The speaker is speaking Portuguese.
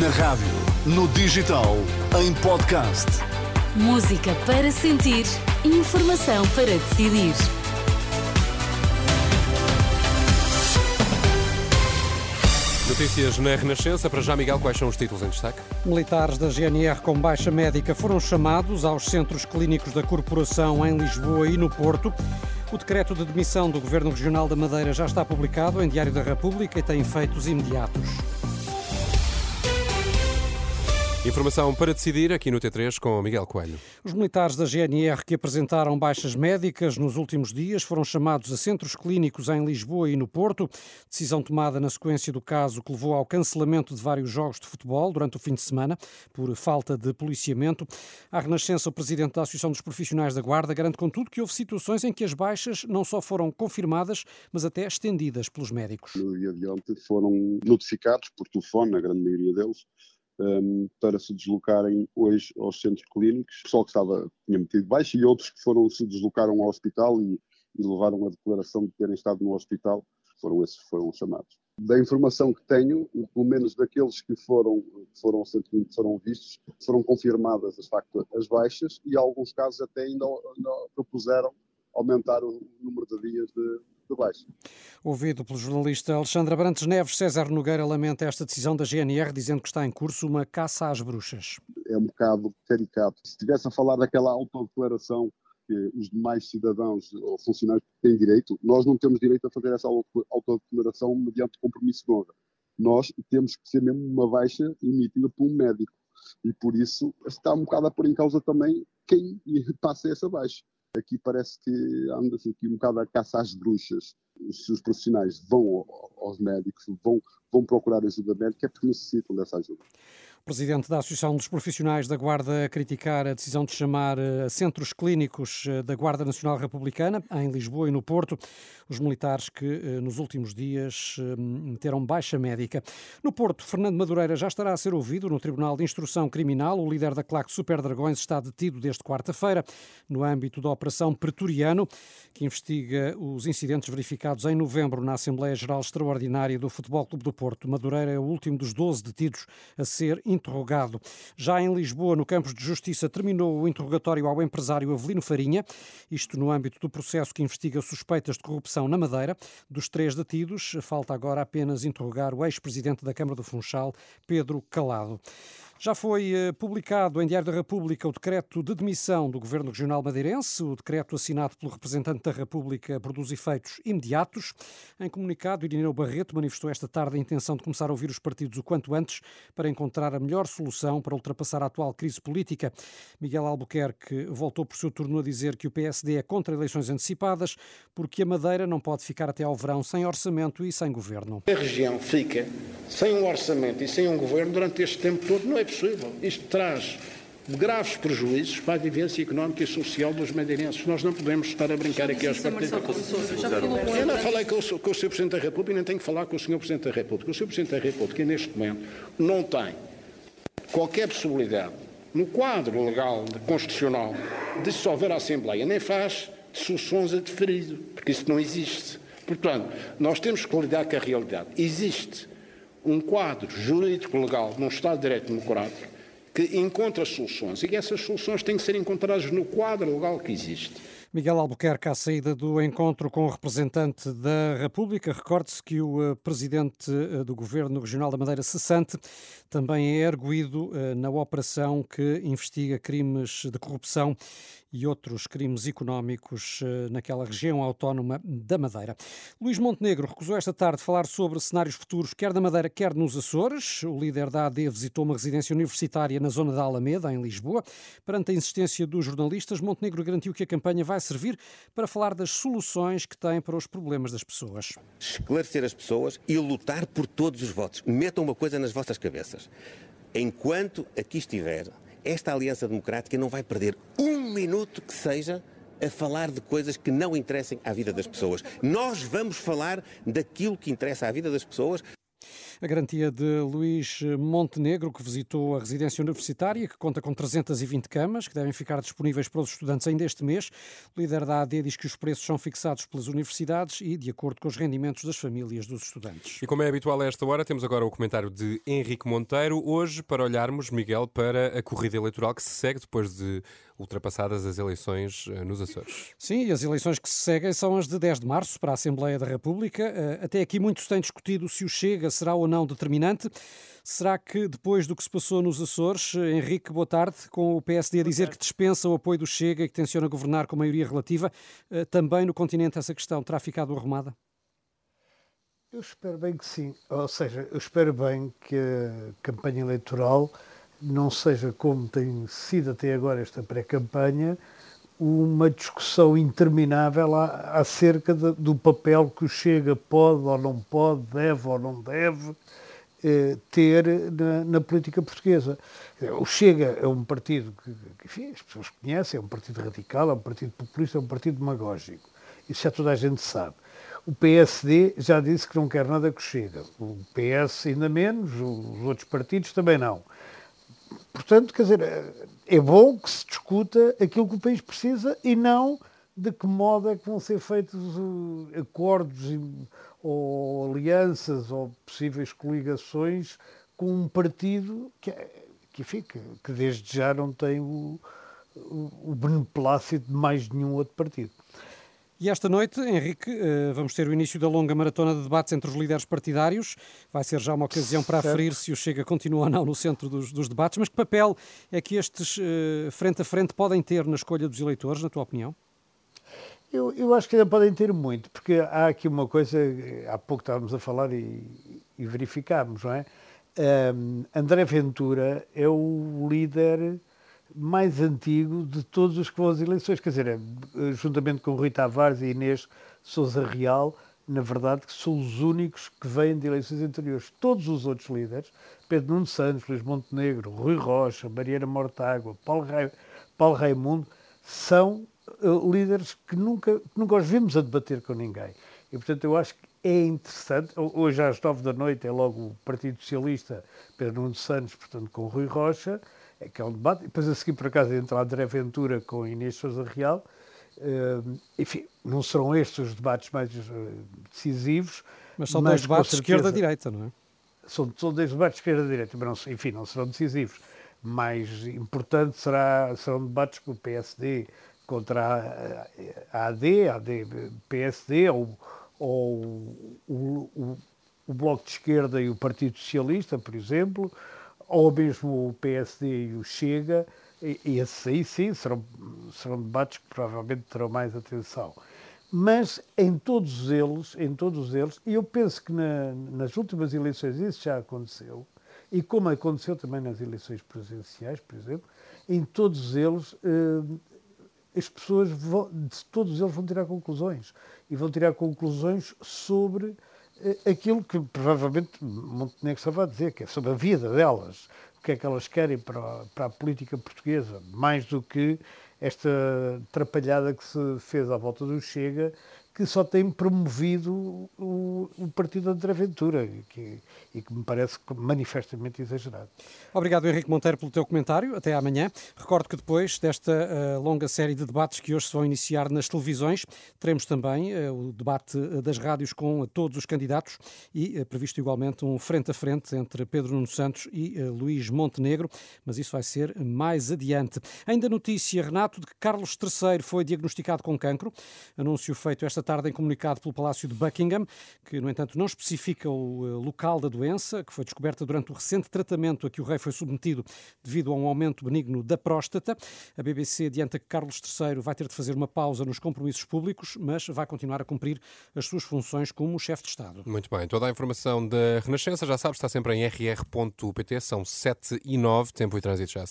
Na rádio, no digital, em podcast. Música para sentir, informação para decidir. Notícias na Renascença. Para já, Miguel, quais são os títulos em destaque? Militares da GNR com baixa médica foram chamados aos centros clínicos da corporação em Lisboa e no Porto. O decreto de demissão do Governo Regional da Madeira já está publicado em Diário da República e tem efeitos imediatos. Informação para decidir aqui no T3 com Miguel Coelho. Os militares da GNR que apresentaram baixas médicas nos últimos dias foram chamados a centros clínicos em Lisboa e no Porto. Decisão tomada na sequência do caso que levou ao cancelamento de vários jogos de futebol durante o fim de semana por falta de policiamento. À Renascença, o presidente da Associação dos Profissionais da Guarda garante, contudo, que houve situações em que as baixas não só foram confirmadas, mas até estendidas pelos médicos. No dia de ontem foram notificados por telefone, na grande maioria deles, um, para se deslocarem hoje aos centros clínicos. O pessoal que estava, tinha metido baixo e outros que foram, se deslocaram ao hospital e, e levaram a declaração de terem estado no hospital, foram esses foram chamados. Da informação que tenho, pelo menos daqueles que foram, foram, foram vistos, foram confirmadas de facto as baixas e alguns casos até ainda, ainda propuseram aumentar o número de dias de, de baixa. Ouvido pelo jornalista Alexandra Brantes Neves, César Nogueira lamenta esta decisão da GNR, dizendo que está em curso uma caça às bruxas. É um bocado caricato. Se estivesse a falar daquela autodeclaração que os demais cidadãos ou funcionários têm direito, nós não temos direito a fazer essa autodeclaração mediante compromisso de honra. Nós temos que ser mesmo uma baixa emitida por um médico. E por isso está um bocado a pôr em causa também quem passa essa baixa. Aqui parece que anda-se aqui um bocado a caça às bruxas. Se os profissionais vão aos médicos, vão, vão procurar ajuda médica, é porque necessitam dessa ajuda. Presidente da Associação dos Profissionais da Guarda a criticar a decisão de chamar eh, centros clínicos eh, da Guarda Nacional Republicana, em Lisboa e no Porto, os militares que eh, nos últimos dias meteram baixa médica. No Porto, Fernando Madureira já estará a ser ouvido no Tribunal de Instrução Criminal. O líder da claque Super Dragões está detido desde quarta-feira, no âmbito da Operação Pretoriano, que investiga os incidentes verificados em novembro na Assembleia Geral Extraordinária do Futebol Clube do Porto. Madureira é o último dos 12 detidos a ser interrogado. Já em Lisboa, no Campos de Justiça, terminou o interrogatório ao empresário Avelino Farinha, isto no âmbito do processo que investiga suspeitas de corrupção na Madeira. Dos três detidos, falta agora apenas interrogar o ex-presidente da Câmara do Funchal, Pedro Calado. Já foi eh, publicado em Diário da República o decreto de demissão do Governo Regional Madeirense. O decreto assinado pelo representante da República produz efeitos imediatos. Em comunicado, Irineu Barreto manifestou esta tarde a intenção de começar a ouvir os partidos o quanto antes para encontrar a melhor solução para ultrapassar a atual crise política. Miguel Albuquerque voltou por seu turno a dizer que o PSD é contra eleições antecipadas porque a Madeira não pode ficar até ao verão sem orçamento e sem governo. A região fica sem um orçamento e sem um governo durante este tempo todo não é possível. Isto traz graves prejuízos para a vivência económica e social dos madeirenses. Nós não podemos estar a brincar aqui aos partidos. Eu não falei com o, com o Sr. Presidente da República e nem tenho que falar com o Sr. Presidente da República. O Sr. Presidente da República, neste momento, não tem qualquer possibilidade, no quadro legal, constitucional, de dissolver a Assembleia, nem faz soluções a deferido, porque isso não existe. Portanto, nós temos que lidar com a realidade. Existe um quadro jurídico-legal num Estado de Direito Democrático que encontra soluções e essas soluções têm que ser encontradas no quadro legal que existe. Miguel Albuquerque, à saída do encontro com o representante da República, recorde-se que o eh, presidente eh, do Governo Regional da Madeira, cessante, também é erguido eh, na operação que investiga crimes de corrupção e outros crimes económicos naquela região autónoma da Madeira. Luís Montenegro recusou esta tarde falar sobre cenários futuros, quer na Madeira, quer nos Açores. O líder da AD visitou uma residência universitária na zona da Alameda, em Lisboa. Perante a insistência dos jornalistas, Montenegro garantiu que a campanha vai servir para falar das soluções que tem para os problemas das pessoas. Esclarecer as pessoas e lutar por todos os votos. Metam uma coisa nas vossas cabeças. Enquanto aqui estiver, esta Aliança Democrática não vai perder um minuto que seja a falar de coisas que não interessem à vida das pessoas. Nós vamos falar daquilo que interessa à vida das pessoas. A garantia de Luís Montenegro, que visitou a residência universitária, que conta com 320 camas, que devem ficar disponíveis para os estudantes ainda este mês. O líder da AD diz que os preços são fixados pelas universidades e de acordo com os rendimentos das famílias dos estudantes. E como é habitual a esta hora, temos agora o comentário de Henrique Monteiro. Hoje, para olharmos, Miguel, para a corrida eleitoral que se segue depois de ultrapassadas as eleições eh, nos Açores. Sim, e as eleições que se seguem são as de 10 de março para a Assembleia da República. Eh, até aqui muito se tem discutido se o Chega será ou não determinante. Será que depois do que se passou nos Açores, eh, Henrique, boa tarde, com o PSD a dizer que dispensa o apoio do Chega e que tenciona governar com maioria relativa, também no continente essa questão terá ficado arrumada? Eu espero bem que sim. Ou seja, eu espero bem que a campanha eleitoral não seja como tem sido até agora esta pré-campanha, uma discussão interminável acerca de, do papel que o Chega pode ou não pode, deve ou não deve eh, ter na, na, política portuguesa. O Chega é um partido que, enfim, as pessoas conhecem, é um partido radical, é um partido populista, é um partido demagógico. Isso já toda a gente sabe. O PSD já disse que não quer nada que Chega. O PS ainda menos, os outros partidos também não. Portanto, quer dizer, é bom que se discuta aquilo que o país precisa e não de que modo é que vão ser feitos acordos ou alianças ou possíveis coligações com um partido que, que, que, que desde já não tem o, o, o beneplácito de mais nenhum outro partido. E esta noite, Henrique, eh, vamos ter o início da longa maratona de debates entre os líderes partidários. Vai ser já uma ocasião para aferir se o Chega continua ou não no centro dos, dos debates. Mas que papel é que estes, eh, frente a frente, podem ter na escolha dos eleitores, na tua opinião? Eu, eu acho que ainda podem ter muito, porque há aqui uma coisa, há pouco estávamos a falar e, e verificámos, não é? Um, André Ventura é o líder mais antigo de todos os que vão às eleições. Quer dizer, é, juntamente com Rui Tavares e Inês Souza Real, na verdade, que são os únicos que vêm de eleições anteriores. Todos os outros líderes, Pedro Nuno Santos, Luís Montenegro, Rui Rocha, Mariana Mortágua, Paulo, Ra... Paulo Raimundo, são uh, líderes que nunca, que nunca os vimos a debater com ninguém. E, portanto, eu acho que é interessante. Hoje, às nove da noite, é logo o Partido Socialista, Pedro Nuno Santos, portanto, com Rui Rocha é que é um debate. Depois a seguir, por acaso, entra André Ventura com Inês Sousa Real. Uh, enfim, não serão estes os debates mais uh, decisivos. Mas são dois debates de esquerda-direita, não é? São, são dois debates de esquerda-direita, mas não, enfim, não serão decisivos. Mais importante será, serão debates com o PSD contra a, AD, a AD PSD, ou, ou o, o, o Bloco de Esquerda e o Partido Socialista, por exemplo, ou mesmo o PSD e o Chega, esses aí sim serão, serão debates que provavelmente terão mais atenção. Mas em todos eles, em todos eles, e eu penso que na, nas últimas eleições isso já aconteceu, e como aconteceu também nas eleições presidenciais, por exemplo, em todos eles eh, as pessoas vão, de todos eles vão tirar conclusões. E vão tirar conclusões sobre aquilo que provavelmente Montenegro estava a dizer, que é sobre a vida delas, o que é que elas querem para, para a política portuguesa, mais do que esta trapalhada que se fez à volta do Chega que só tem promovido o, o partido André Ventura que, e que me parece manifestamente exagerado. Obrigado, Henrique Monteiro, pelo teu comentário. Até amanhã. Recordo que depois desta uh, longa série de debates que hoje se vão iniciar nas televisões, teremos também uh, o debate eh, das rádios com todos os candidatos e uh, previsto igualmente um frente a frente entre Pedro Nuno Santos e Luís Montenegro, mas isso vai ser mais adiante. Ainda notícia, Renato, de que Carlos III foi diagnosticado com cancro. Anúncio feito esta tarde em comunicado pelo Palácio de Buckingham, que, no entanto, não especifica o eh, local da doença, que foi descoberta durante o recente tratamento a que o rei foi submetido devido a um aumento benigno da próstata. A BBC adianta que Carlos III vai ter de fazer uma pausa nos compromissos públicos, mas vai continuar a cumprir as suas funções como chefe de Estado. Muito bem. Toda a informação da Renascença, já sabe, está sempre em rr.pt. São 7 e 9, tempo e trânsito já seguir.